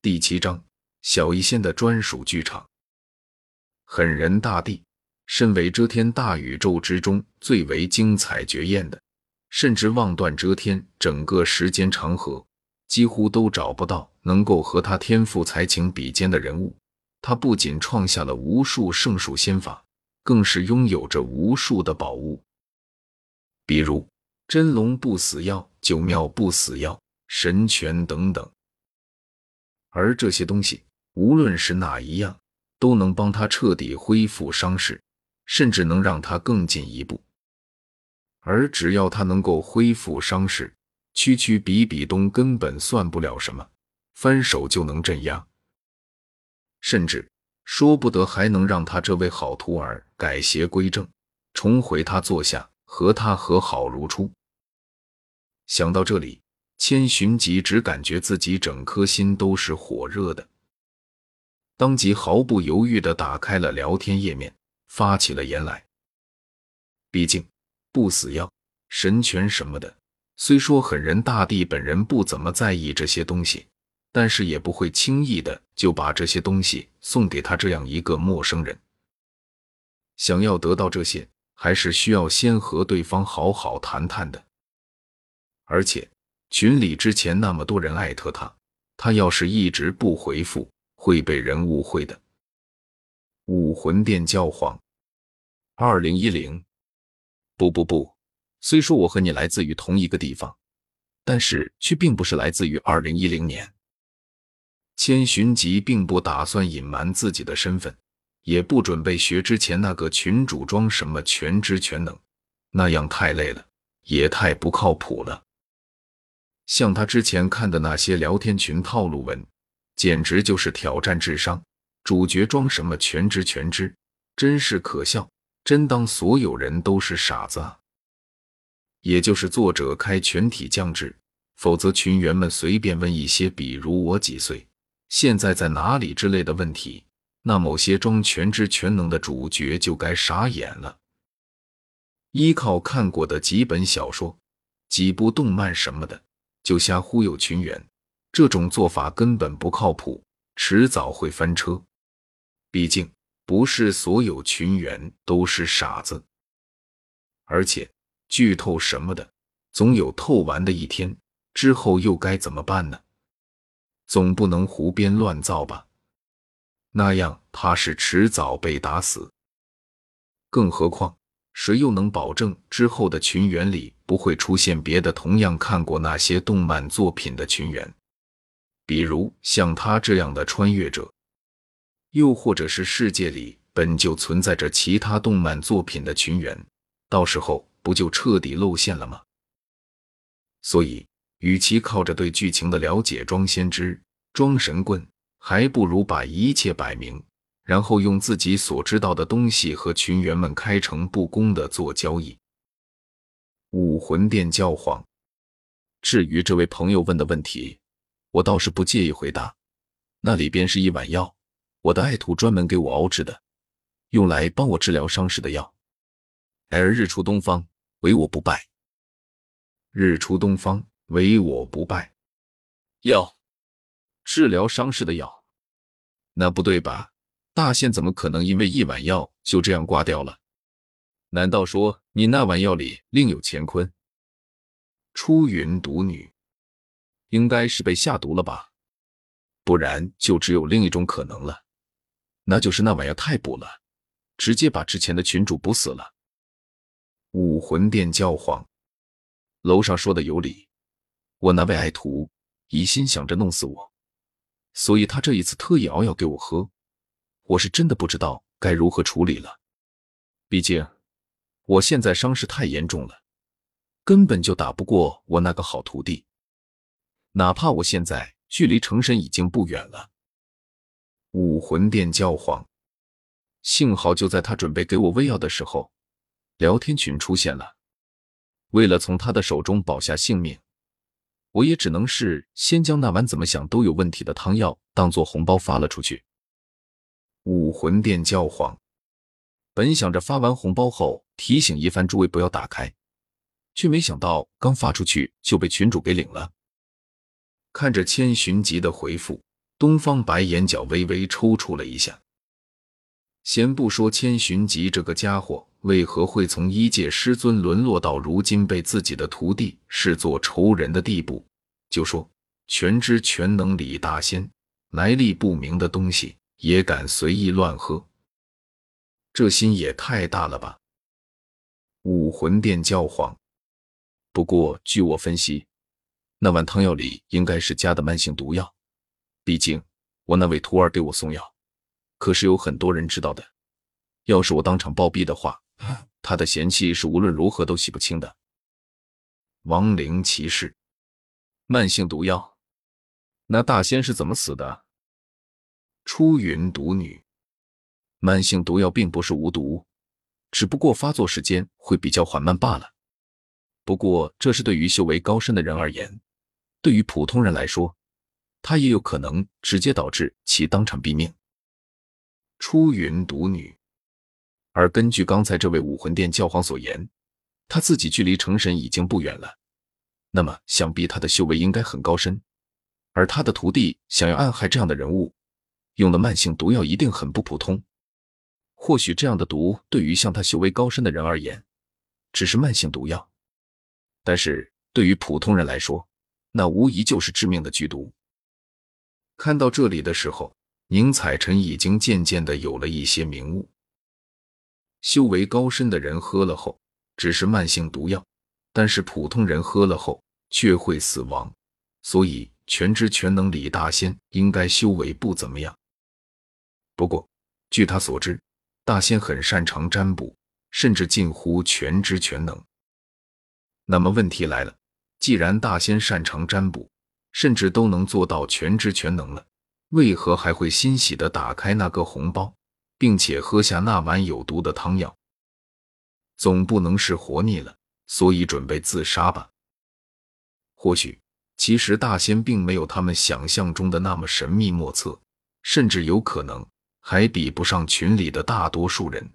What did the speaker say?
第七章，小医仙的专属剧场。狠人大帝，身为遮天大宇宙之中最为精彩绝艳的，甚至望断遮天整个时间长河，几乎都找不到能够和他天赋才情比肩的人物。他不仅创下了无数圣术仙法，更是拥有着无数的宝物，比如真龙不死药、九妙不死药、神拳等等。而这些东西，无论是哪一样，都能帮他彻底恢复伤势，甚至能让他更进一步。而只要他能够恢复伤势，区区比比东根本算不了什么，翻手就能镇压，甚至说不得还能让他这位好徒儿改邪归正，重回他座下，和他和好如初。想到这里。千寻疾只感觉自己整颗心都是火热的，当即毫不犹豫地打开了聊天页面，发起了言来。毕竟不死药、神拳什么的，虽说狠人大帝本人不怎么在意这些东西，但是也不会轻易的就把这些东西送给他这样一个陌生人。想要得到这些，还是需要先和对方好好谈谈的，而且。群里之前那么多人艾特他，他要是一直不回复，会被人误会的。武魂殿教皇，二零一零，不不不，虽说我和你来自于同一个地方，但是却并不是来自于二零一零年。千寻疾并不打算隐瞒自己的身份，也不准备学之前那个群主装什么全知全能，那样太累了，也太不靠谱了。像他之前看的那些聊天群套路文，简直就是挑战智商。主角装什么全知全知，真是可笑！真当所有人都是傻子啊？也就是作者开全体降智，否则群员们随便问一些，比如我几岁、现在在哪里之类的问题，那某些装全知全能的主角就该傻眼了。依靠看过的几本小说、几部动漫什么的。就瞎忽悠群员，这种做法根本不靠谱，迟早会翻车。毕竟不是所有群员都是傻子，而且剧透什么的，总有透完的一天，之后又该怎么办呢？总不能胡编乱造吧？那样怕是迟早被打死。更何况。谁又能保证之后的群员里不会出现别的同样看过那些动漫作品的群员？比如像他这样的穿越者，又或者是世界里本就存在着其他动漫作品的群员，到时候不就彻底露馅了吗？所以，与其靠着对剧情的了解装先知、装神棍，还不如把一切摆明。然后用自己所知道的东西和群员们开诚布公的做交易。武魂殿教皇，至于这位朋友问的问题，我倒是不介意回答。那里边是一碗药，我的爱徒专门给我熬制的，用来帮我治疗伤势的药。而日出东方，唯我不败。日出东方，唯我不败。药，治疗伤势的药，那不对吧？大仙怎么可能因为一碗药就这样挂掉了？难道说你那碗药里另有乾坤？出云毒女应该是被下毒了吧？不然就只有另一种可能了，那就是那碗药太补了，直接把之前的群主补死了。武魂殿教皇，楼上说的有理，我那位爱徒一心想着弄死我，所以他这一次特意熬药给我喝。我是真的不知道该如何处理了，毕竟我现在伤势太严重了，根本就打不过我那个好徒弟。哪怕我现在距离成神已经不远了。武魂殿教皇，幸好就在他准备给我喂药的时候，聊天群出现了。为了从他的手中保下性命，我也只能是先将那碗怎么想都有问题的汤药当做红包发了出去。武魂殿教皇本想着发完红包后提醒一番诸位不要打开，却没想到刚发出去就被群主给领了。看着千寻疾的回复，东方白眼角微微抽搐了一下。先不说千寻疾这个家伙为何会从一介师尊沦落到如今被自己的徒弟视作仇人的地步，就说全知全能李大仙来历不明的东西也敢随意乱喝，这心也太大了吧！武魂殿教皇，不过据我分析，那碗汤药里应该是加的慢性毒药，毕竟我那位徒儿给我送药。可是有很多人知道的，要是我当场暴毙的话，他的嫌弃是无论如何都洗不清的。亡灵骑士，慢性毒药，那大仙是怎么死的？出云毒女，慢性毒药并不是无毒，只不过发作时间会比较缓慢罢了。不过这是对于修为高深的人而言，对于普通人来说，他也有可能直接导致其当场毙命。出云毒女，而根据刚才这位武魂殿教皇所言，他自己距离成神已经不远了，那么想必他的修为应该很高深，而他的徒弟想要暗害这样的人物，用的慢性毒药一定很不普通。或许这样的毒对于像他修为高深的人而言，只是慢性毒药，但是对于普通人来说，那无疑就是致命的剧毒。看到这里的时候。宁采臣已经渐渐的有了一些明悟：修为高深的人喝了后只是慢性毒药，但是普通人喝了后却会死亡。所以全知全能李大仙应该修为不怎么样。不过据他所知，大仙很擅长占卜，甚至近乎全知全能。那么问题来了，既然大仙擅长占卜，甚至都能做到全知全能了。为何还会欣喜的打开那个红包，并且喝下那碗有毒的汤药？总不能是活腻了，所以准备自杀吧？或许，其实大仙并没有他们想象中的那么神秘莫测，甚至有可能还比不上群里的大多数人。